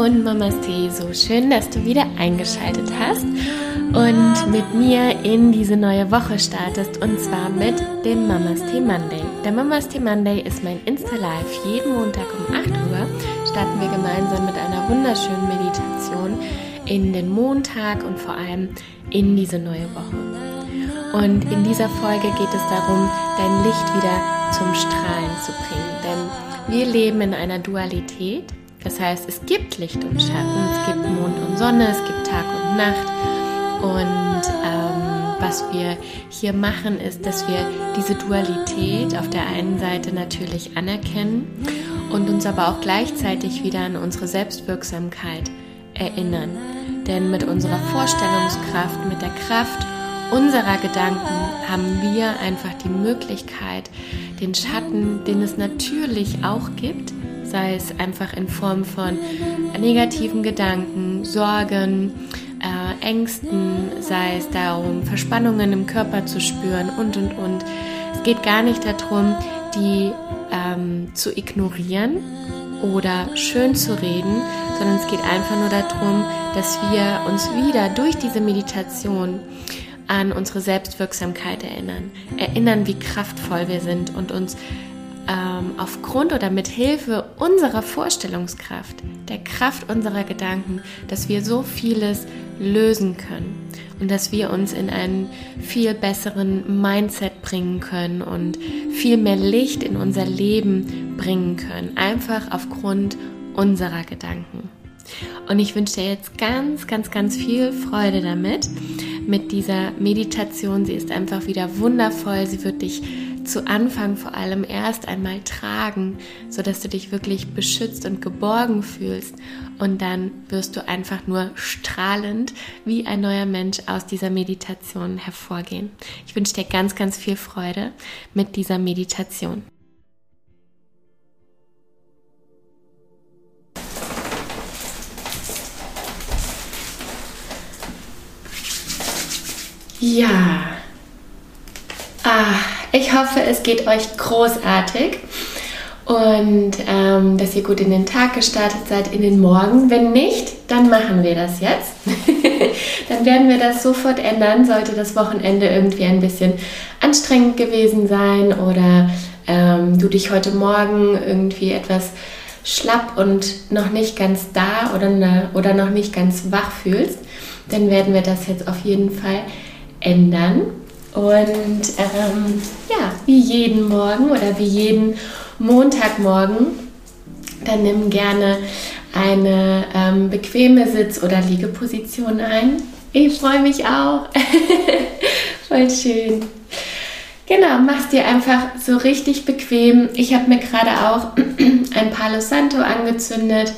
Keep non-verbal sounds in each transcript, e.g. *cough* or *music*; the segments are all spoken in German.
und Mamas Tee, so schön, dass du wieder eingeschaltet hast und mit mir in diese neue Woche startest und zwar mit dem Mamas Tee Monday. Der Mamas Tee Monday ist mein Insta-Live. Jeden Montag um 8 Uhr starten wir gemeinsam mit einer wunderschönen Meditation in den Montag und vor allem in diese neue Woche. Und in dieser Folge geht es darum, dein Licht wieder zum Strahlen zu bringen. Denn wir leben in einer Dualität das heißt, es gibt Licht und Schatten, es gibt Mond und Sonne, es gibt Tag und Nacht. Und ähm, was wir hier machen, ist, dass wir diese Dualität auf der einen Seite natürlich anerkennen und uns aber auch gleichzeitig wieder an unsere Selbstwirksamkeit erinnern. Denn mit unserer Vorstellungskraft, mit der Kraft unserer Gedanken haben wir einfach die Möglichkeit, den Schatten, den es natürlich auch gibt, sei es einfach in Form von negativen Gedanken, Sorgen, äh, Ängsten, sei es darum, Verspannungen im Körper zu spüren und und und. Es geht gar nicht darum, die ähm, zu ignorieren oder schön zu reden, sondern es geht einfach nur darum, dass wir uns wieder durch diese Meditation an unsere Selbstwirksamkeit erinnern, erinnern, wie kraftvoll wir sind und uns ähm, aufgrund oder mit Hilfe unserer Vorstellungskraft, der Kraft unserer Gedanken, dass wir so vieles lösen können und dass wir uns in einen viel besseren Mindset bringen können und viel mehr Licht in unser Leben bringen können, einfach aufgrund unserer Gedanken. Und ich wünsche dir jetzt ganz, ganz, ganz viel Freude damit, mit dieser Meditation. Sie ist einfach wieder wundervoll. Sie wird dich zu Anfang vor allem erst einmal tragen, sodass du dich wirklich beschützt und geborgen fühlst. Und dann wirst du einfach nur strahlend wie ein neuer Mensch aus dieser Meditation hervorgehen. Ich wünsche dir ganz, ganz viel Freude mit dieser Meditation. Ja. Ah, ich hoffe, es geht euch großartig und ähm, dass ihr gut in den Tag gestartet seid, in den Morgen. Wenn nicht, dann machen wir das jetzt. *laughs* dann werden wir das sofort ändern, sollte das Wochenende irgendwie ein bisschen anstrengend gewesen sein oder ähm, du dich heute Morgen irgendwie etwas schlapp und noch nicht ganz da oder, ne, oder noch nicht ganz wach fühlst, dann werden wir das jetzt auf jeden Fall ändern. Und ähm, ja, wie jeden Morgen oder wie jeden Montagmorgen, dann nimm gerne eine ähm, bequeme Sitz- oder Liegeposition ein. Ich freue mich auch. *laughs* Voll schön. Genau, mach's dir einfach so richtig bequem. Ich habe mir gerade auch *clears throat* ein Palo Santo angezündet.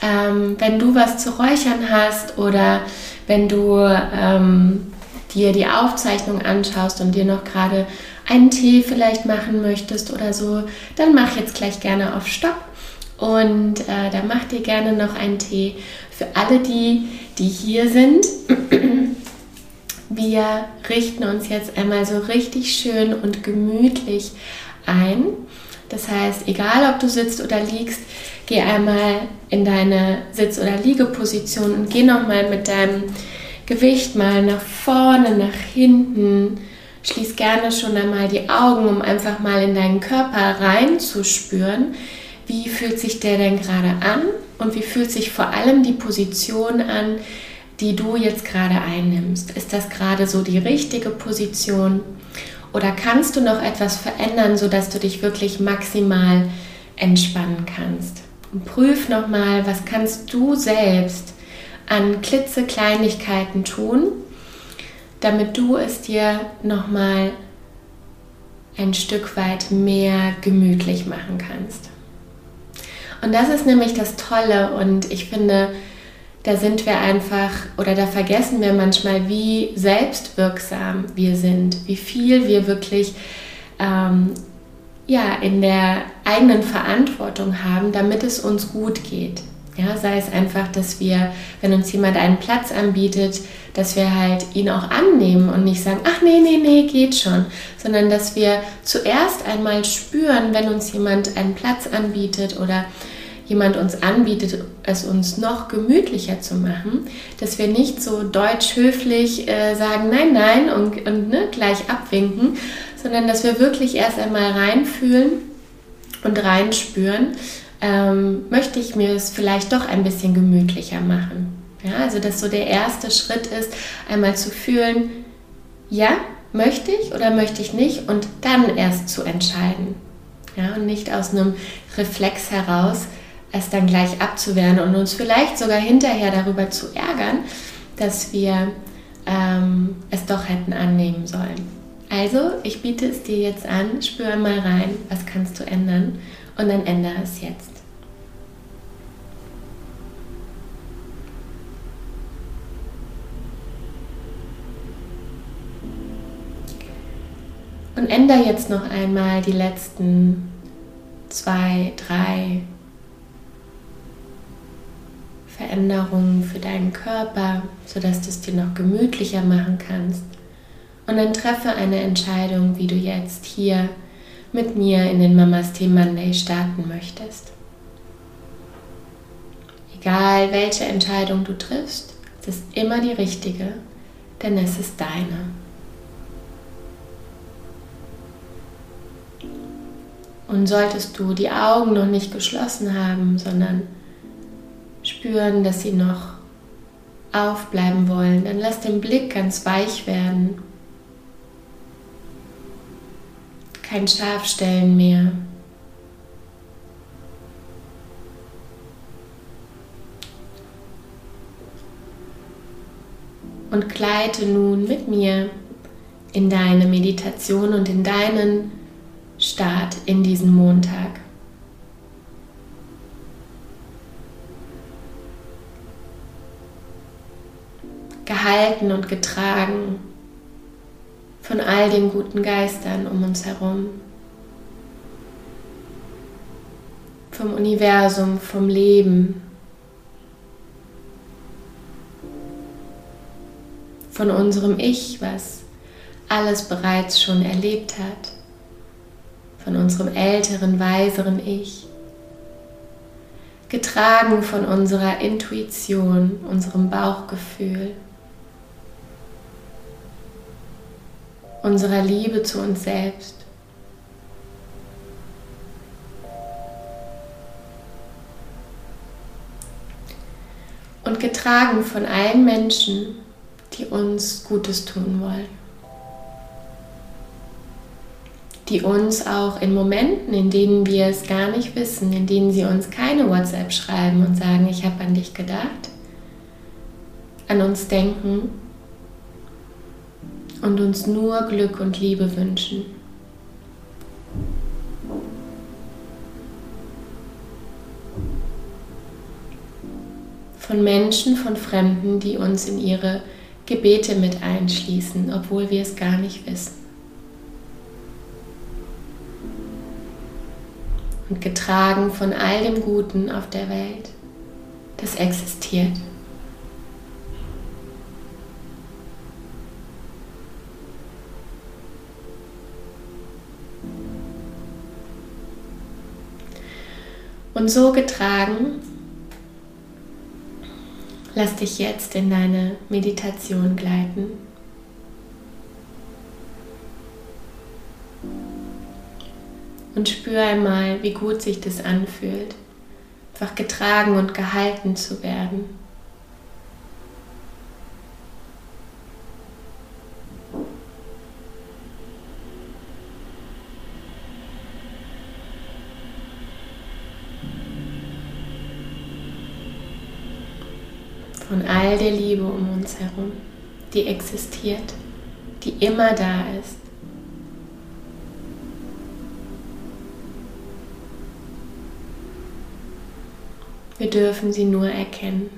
Ähm, wenn du was zu räuchern hast oder wenn du ähm, dir die Aufzeichnung anschaust und dir noch gerade einen Tee vielleicht machen möchtest oder so, dann mach jetzt gleich gerne auf Stopp und äh, da mach dir gerne noch einen Tee. Für alle die, die hier sind, wir richten uns jetzt einmal so richtig schön und gemütlich ein. Das heißt, egal ob du sitzt oder liegst, geh einmal in deine Sitz- oder Liegeposition und geh nochmal mit deinem Gewicht mal nach vorne, nach hinten. Schließ gerne schon einmal die Augen, um einfach mal in deinen Körper reinzuspüren. Wie fühlt sich der denn gerade an und wie fühlt sich vor allem die Position an, die du jetzt gerade einnimmst? Ist das gerade so die richtige Position? Oder kannst du noch etwas verändern, sodass du dich wirklich maximal entspannen kannst? Und prüf nochmal, was kannst du selbst an klitzekleinigkeiten tun, damit du es dir nochmal ein Stück weit mehr gemütlich machen kannst. Und das ist nämlich das Tolle und ich finde, da sind wir einfach oder da vergessen wir manchmal, wie selbstwirksam wir sind, wie viel wir wirklich ähm, ja, in der eigenen Verantwortung haben, damit es uns gut geht. Ja, sei es einfach, dass wir, wenn uns jemand einen Platz anbietet, dass wir halt ihn auch annehmen und nicht sagen, ach nee, nee, nee, geht schon, sondern dass wir zuerst einmal spüren, wenn uns jemand einen Platz anbietet oder jemand uns anbietet, es uns noch gemütlicher zu machen, dass wir nicht so deutsch höflich äh, sagen, nein, nein und, und ne, gleich abwinken, sondern dass wir wirklich erst einmal reinfühlen und reinspüren, ähm, möchte ich mir es vielleicht doch ein bisschen gemütlicher machen. Ja, also dass so der erste Schritt ist, einmal zu fühlen, ja, möchte ich oder möchte ich nicht und dann erst zu entscheiden. Ja, und nicht aus einem Reflex heraus es dann gleich abzuwehren und uns vielleicht sogar hinterher darüber zu ärgern, dass wir ähm, es doch hätten annehmen sollen. Also, ich biete es dir jetzt an, spür mal rein, was kannst du ändern und dann ändere es jetzt. Und ändere jetzt noch einmal die letzten zwei, drei Veränderungen für deinen Körper, sodass du es dir noch gemütlicher machen kannst. Und dann treffe eine Entscheidung, wie du jetzt hier mit mir in den Mamas Tee Monday starten möchtest. Egal welche Entscheidung du triffst, es ist immer die richtige, denn es ist deine. Und solltest du die Augen noch nicht geschlossen haben, sondern spüren, dass sie noch aufbleiben wollen, dann lass den Blick ganz weich werden. Kein Scharfstellen mehr. Und gleite nun mit mir in deine Meditation und in deinen Start in diesen Montag. Gehalten und getragen von all den guten Geistern um uns herum, vom Universum, vom Leben, von unserem Ich, was alles bereits schon erlebt hat. Von unserem älteren, weiseren Ich, getragen von unserer Intuition, unserem Bauchgefühl, unserer Liebe zu uns selbst. Und getragen von allen Menschen, die uns Gutes tun wollen die uns auch in Momenten, in denen wir es gar nicht wissen, in denen sie uns keine WhatsApp schreiben und sagen, ich habe an dich gedacht, an uns denken und uns nur Glück und Liebe wünschen. Von Menschen, von Fremden, die uns in ihre Gebete mit einschließen, obwohl wir es gar nicht wissen. und getragen von all dem Guten auf der Welt, das existiert. Und so getragen, lass dich jetzt in deine Meditation gleiten. und spür einmal, wie gut sich das anfühlt, einfach getragen und gehalten zu werden. Von all der Liebe um uns herum, die existiert, die immer da ist. Wir dürfen sie nur erkennen.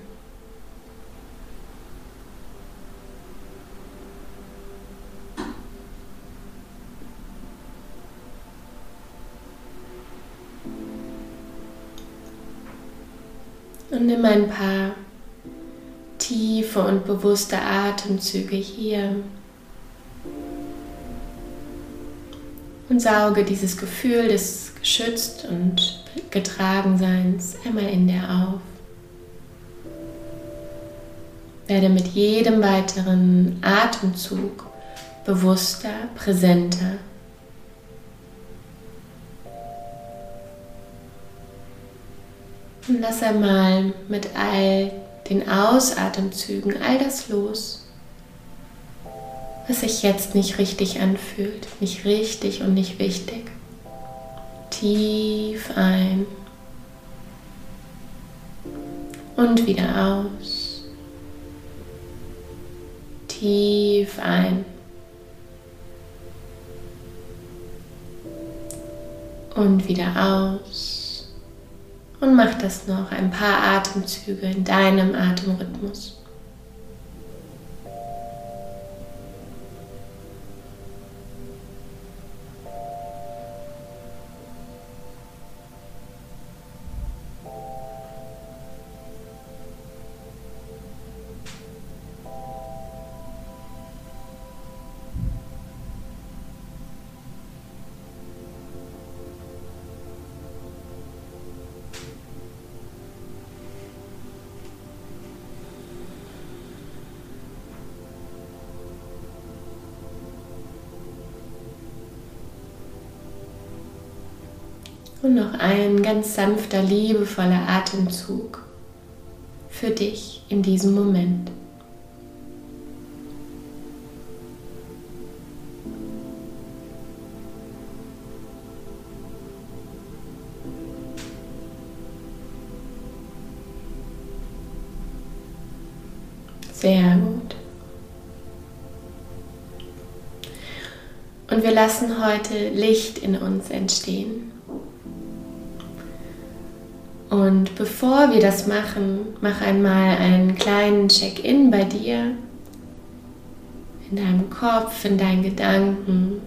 Und nimm ein paar bewusste Atemzüge hier. Und sauge dieses Gefühl des geschützt und getragenseins einmal in dir auf. Werde mit jedem weiteren Atemzug bewusster, präsenter. Und lass einmal mit all den Ausatemzügen all das los, was sich jetzt nicht richtig anfühlt, nicht richtig und nicht wichtig. Tief ein und wieder aus. Tief ein und wieder aus. Und mach das noch ein paar Atemzüge in deinem Atemrhythmus. Noch ein ganz sanfter, liebevoller Atemzug für dich in diesem Moment. Sehr gut. Und wir lassen heute Licht in uns entstehen. Und bevor wir das machen, mach einmal einen kleinen Check-in bei dir, in deinem Kopf, in deinen Gedanken,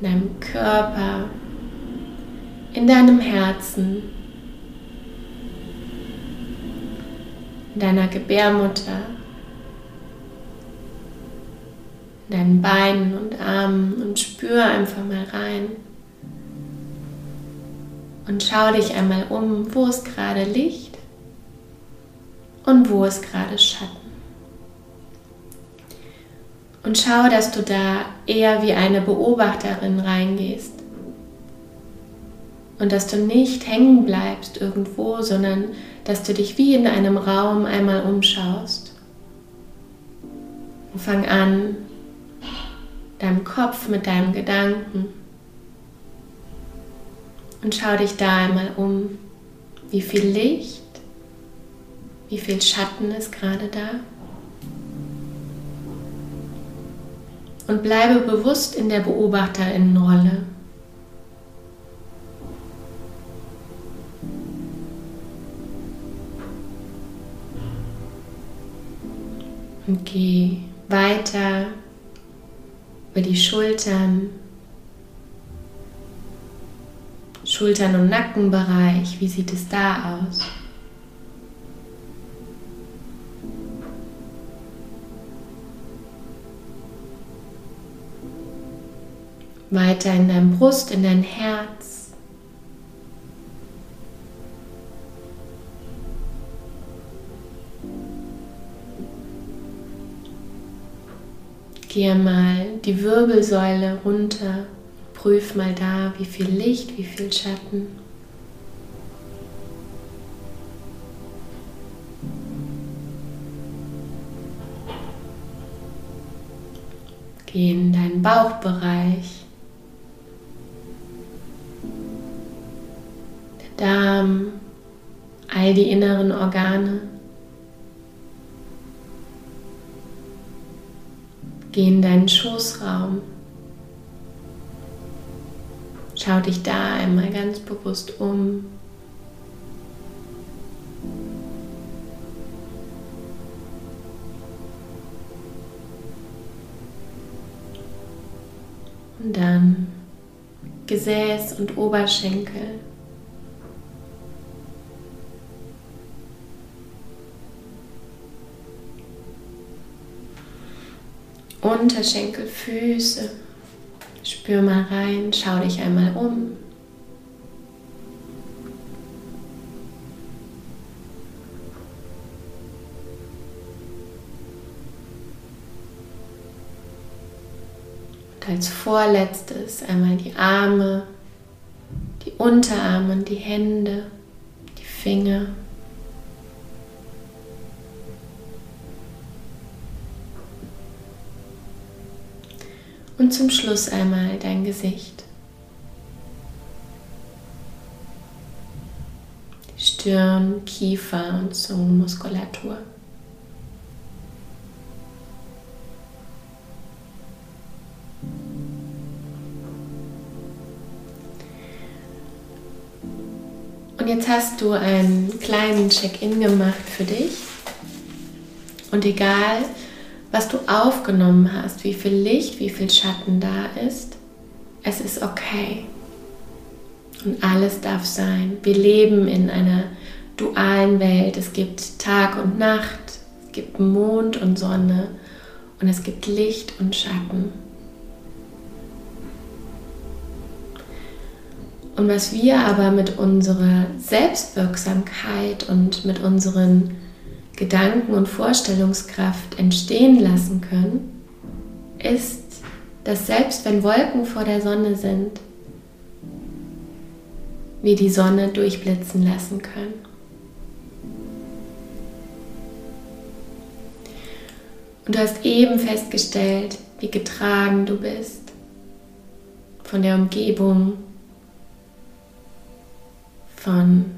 in deinem Körper, in deinem Herzen, in deiner Gebärmutter, in deinen Beinen und Armen und spür einfach mal rein. Und schau dich einmal um, wo ist gerade Licht und wo ist gerade Schatten. Und schau, dass du da eher wie eine Beobachterin reingehst. Und dass du nicht hängen bleibst irgendwo, sondern dass du dich wie in einem Raum einmal umschaust. Und fang an, deinem Kopf mit deinem Gedanken und schau dich da einmal um, wie viel Licht, wie viel Schatten ist gerade da. Und bleibe bewusst in der Beobachterinnenrolle. Und geh weiter über die Schultern, Schultern- und Nackenbereich, wie sieht es da aus? Weiter in dein Brust, in dein Herz. Gehe mal die Wirbelsäule runter Prüf mal da, wie viel Licht, wie viel Schatten. Geh in deinen Bauchbereich. Der Darm, all die inneren Organe. Geh in deinen Schoßraum. Schau dich da einmal ganz bewusst um. Und dann Gesäß und Oberschenkel. Unterschenkel, Füße. Spür mal rein, schau dich einmal um. Und als vorletztes einmal die Arme, die Unterarme, die Hände, die Finger. Und zum Schluss einmal dein Gesicht. Stirn, Kiefer und Zungenmuskulatur. Und jetzt hast du einen kleinen Check-in gemacht für dich. Und egal, was du aufgenommen hast, wie viel Licht, wie viel Schatten da ist, es ist okay. Und alles darf sein. Wir leben in einer dualen Welt. Es gibt Tag und Nacht, es gibt Mond und Sonne und es gibt Licht und Schatten. Und was wir aber mit unserer Selbstwirksamkeit und mit unseren Gedanken und Vorstellungskraft entstehen lassen können, ist, dass selbst wenn Wolken vor der Sonne sind, wir die Sonne durchblitzen lassen können. Und du hast eben festgestellt, wie getragen du bist von der Umgebung, von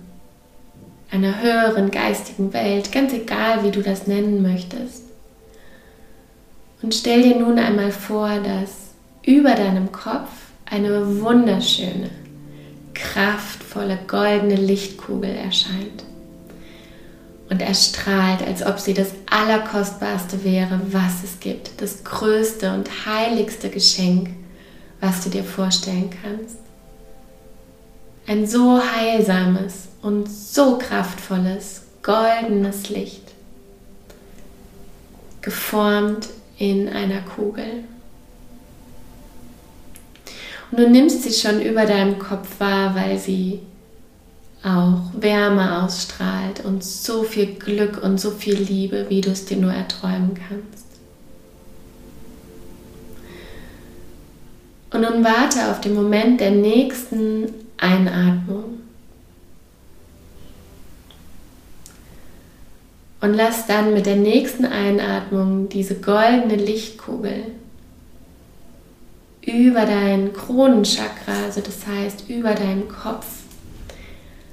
einer höheren geistigen Welt, ganz egal, wie du das nennen möchtest. Und stell dir nun einmal vor, dass über deinem Kopf eine wunderschöne, kraftvolle goldene Lichtkugel erscheint und erstrahlt, als ob sie das Allerkostbarste wäre, was es gibt, das größte und heiligste Geschenk, was du dir vorstellen kannst. Ein so heilsames und so kraftvolles, goldenes Licht, geformt in einer Kugel. Und du nimmst sie schon über deinem Kopf wahr, weil sie auch Wärme ausstrahlt und so viel Glück und so viel Liebe, wie du es dir nur erträumen kannst. Und nun warte auf den Moment der nächsten Einatmung. Und lass dann mit der nächsten Einatmung diese goldene Lichtkugel über dein Kronenchakra, also das heißt über deinen Kopf,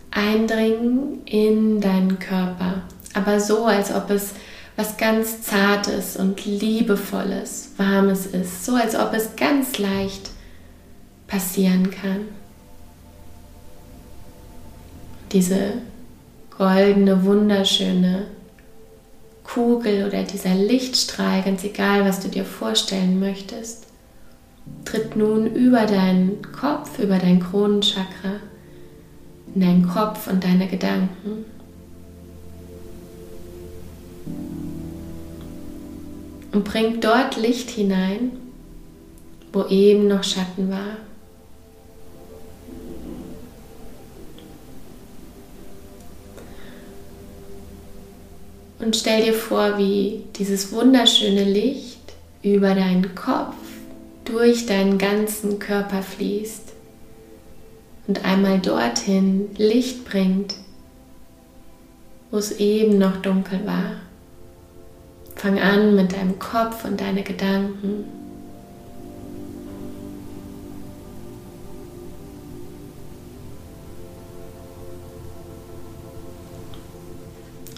eindringen in deinen Körper. Aber so, als ob es was ganz Zartes und Liebevolles, Warmes ist. So, als ob es ganz leicht passieren kann diese goldene, wunderschöne Kugel oder dieser Lichtstrahl, ganz egal, was du dir vorstellen möchtest, tritt nun über deinen Kopf, über dein Kronenchakra, in deinen Kopf und deine Gedanken. Und bringt dort Licht hinein, wo eben noch Schatten war. Und stell dir vor, wie dieses wunderschöne Licht über deinen Kopf durch deinen ganzen Körper fließt und einmal dorthin Licht bringt, wo es eben noch dunkel war. Fang an mit deinem Kopf und deine Gedanken.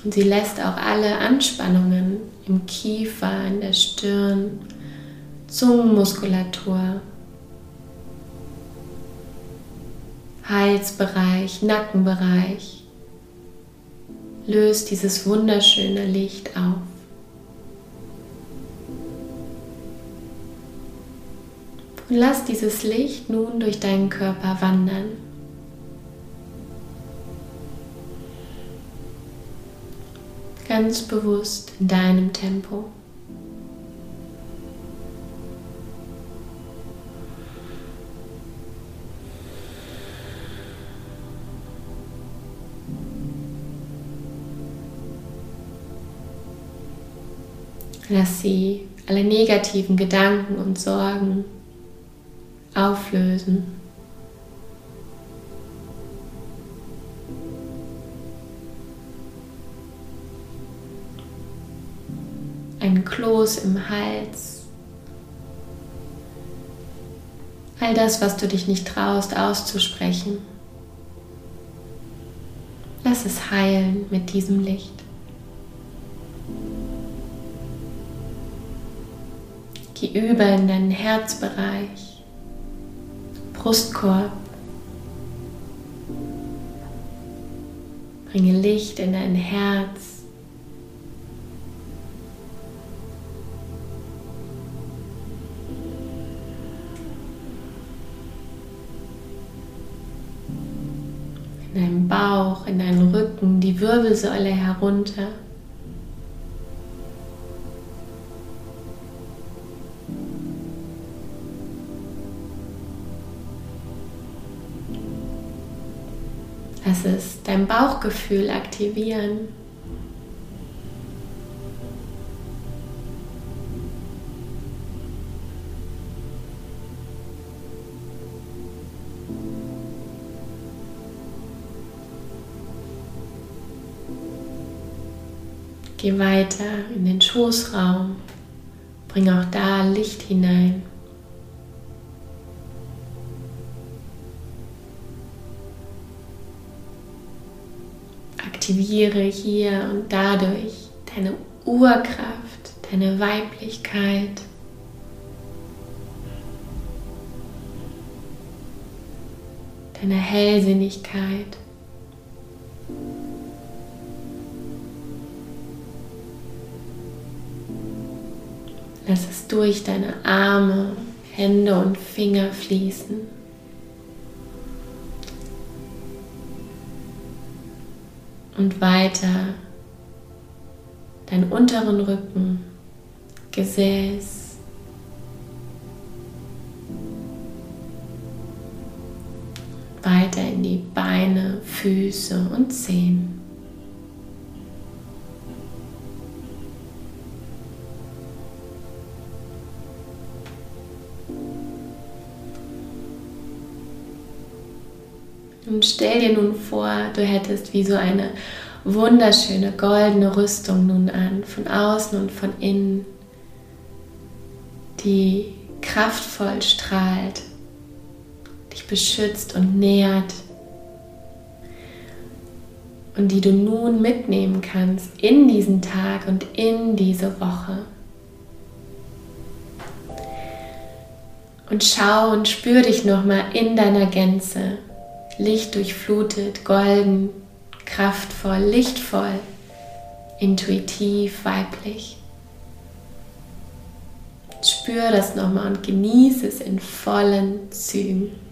Und sie lässt auch alle Anspannungen im Kiefer, in der Stirn, Zungenmuskulatur, Halsbereich, Nackenbereich, löst dieses wunderschöne Licht auf. Und lass dieses Licht nun durch deinen Körper wandern. ganz bewusst in deinem Tempo. Lass sie alle negativen Gedanken und Sorgen auflösen. Ein Kloß im Hals. All das, was du dich nicht traust auszusprechen. Lass es heilen mit diesem Licht. Geh über in deinen Herzbereich, Brustkorb. Bringe Licht in dein Herz. Wirbelsäule herunter. Lass es dein Bauchgefühl aktivieren. Geh weiter in den Schoßraum, bring auch da Licht hinein. aktiviere hier und dadurch deine Urkraft, deine Weiblichkeit. Deine Hellsinnigkeit. Lass es durch deine Arme, Hände und Finger fließen. und weiter deinen unteren Rücken, Gesäß, weiter in die Beine, Füße und Zehen. Und stell dir nun vor, du hättest wie so eine wunderschöne goldene Rüstung nun an, von außen und von innen, die kraftvoll strahlt, dich beschützt und nährt und die du nun mitnehmen kannst in diesen Tag und in diese Woche. Und schau und spür dich nochmal in deiner Gänze. Licht durchflutet, golden, kraftvoll, lichtvoll, intuitiv, weiblich. Spür das nochmal und genieße es in vollen Zügen.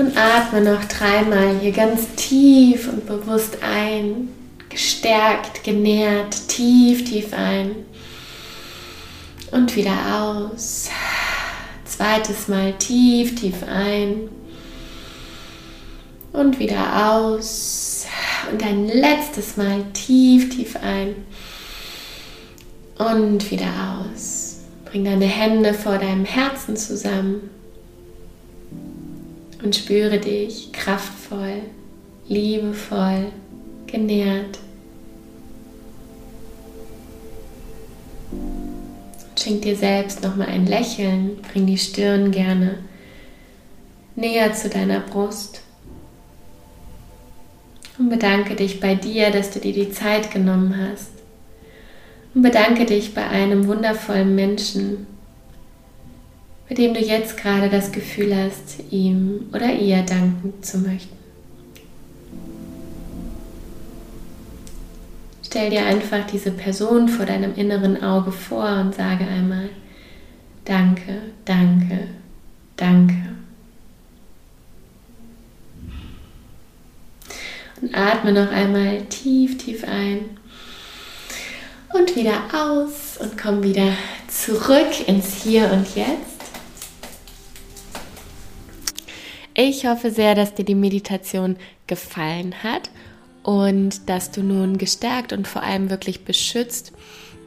Und atme noch dreimal hier ganz tief und bewusst ein, gestärkt, genährt, tief, tief ein. Und wieder aus. Zweites Mal tief, tief ein. Und wieder aus. Und ein letztes Mal tief, tief ein. Und wieder aus. Bring deine Hände vor deinem Herzen zusammen und spüre dich kraftvoll, liebevoll, genährt. Schenk dir selbst nochmal ein Lächeln, bring die Stirn gerne näher zu deiner Brust und bedanke dich bei dir, dass du dir die Zeit genommen hast. Und bedanke dich bei einem wundervollen Menschen, bei dem du jetzt gerade das Gefühl hast, ihm oder ihr danken zu möchten. Stell dir einfach diese Person vor deinem inneren Auge vor und sage einmal, danke, danke, danke. Und atme noch einmal tief, tief ein und wieder aus und komm wieder zurück ins Hier und Jetzt. Ich hoffe sehr, dass dir die Meditation gefallen hat und dass du nun gestärkt und vor allem wirklich beschützt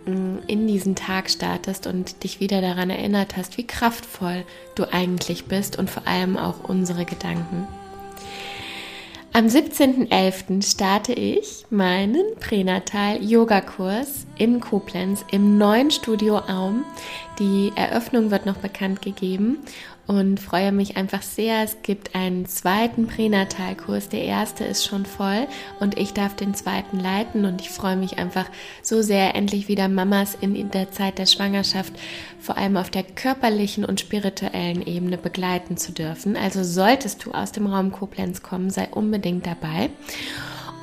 mm, in diesen Tag startest und dich wieder daran erinnert hast, wie kraftvoll du eigentlich bist und vor allem auch unsere Gedanken. Am 17.11. starte ich meinen Pränatal-Yoga-Kurs in Koblenz im neuen Studio Aum. Die Eröffnung wird noch bekannt gegeben und freue mich einfach sehr. Es gibt einen zweiten Pränatalkurs. Der erste ist schon voll und ich darf den zweiten leiten und ich freue mich einfach so sehr, endlich wieder Mamas in der Zeit der Schwangerschaft vor allem auf der körperlichen und spirituellen Ebene begleiten zu dürfen. Also solltest du aus dem Raum Koblenz kommen, sei unbedingt dabei.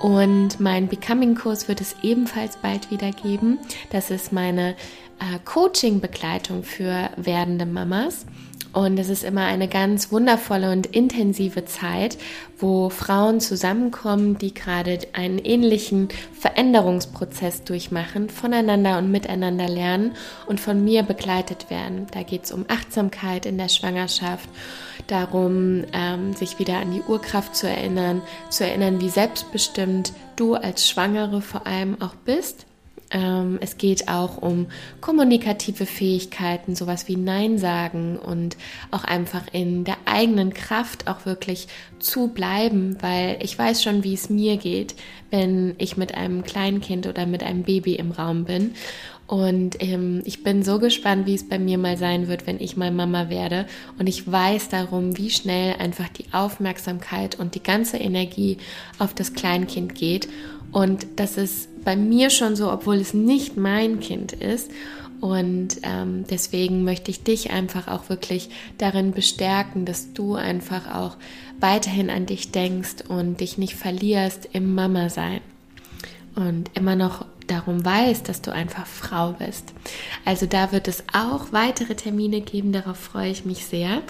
Und mein Becoming-Kurs wird es ebenfalls bald wieder geben. Das ist meine äh, Coaching-Begleitung für werdende Mamas. Und es ist immer eine ganz wundervolle und intensive Zeit, wo Frauen zusammenkommen, die gerade einen ähnlichen Veränderungsprozess durchmachen, voneinander und miteinander lernen und von mir begleitet werden. Da geht es um Achtsamkeit in der Schwangerschaft, darum, ähm, sich wieder an die Urkraft zu erinnern, zu erinnern, wie selbstbestimmt du als Schwangere vor allem auch bist es geht auch um kommunikative Fähigkeiten, sowas wie Nein sagen und auch einfach in der eigenen Kraft auch wirklich zu bleiben, weil ich weiß schon, wie es mir geht, wenn ich mit einem Kleinkind oder mit einem Baby im Raum bin. Und ähm, ich bin so gespannt, wie es bei mir mal sein wird, wenn ich mal Mama werde. Und ich weiß darum, wie schnell einfach die Aufmerksamkeit und die ganze Energie auf das Kleinkind geht. Und das ist bei mir schon so, obwohl es nicht mein Kind ist. Und ähm, deswegen möchte ich dich einfach auch wirklich darin bestärken, dass du einfach auch weiterhin an dich denkst und dich nicht verlierst im Mama sein. Und immer noch darum weißt, dass du einfach Frau bist. Also da wird es auch weitere Termine geben, darauf freue ich mich sehr.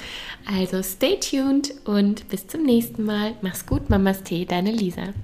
Also stay tuned und bis zum nächsten Mal. Mach's gut, Mamas Tee, deine Lisa.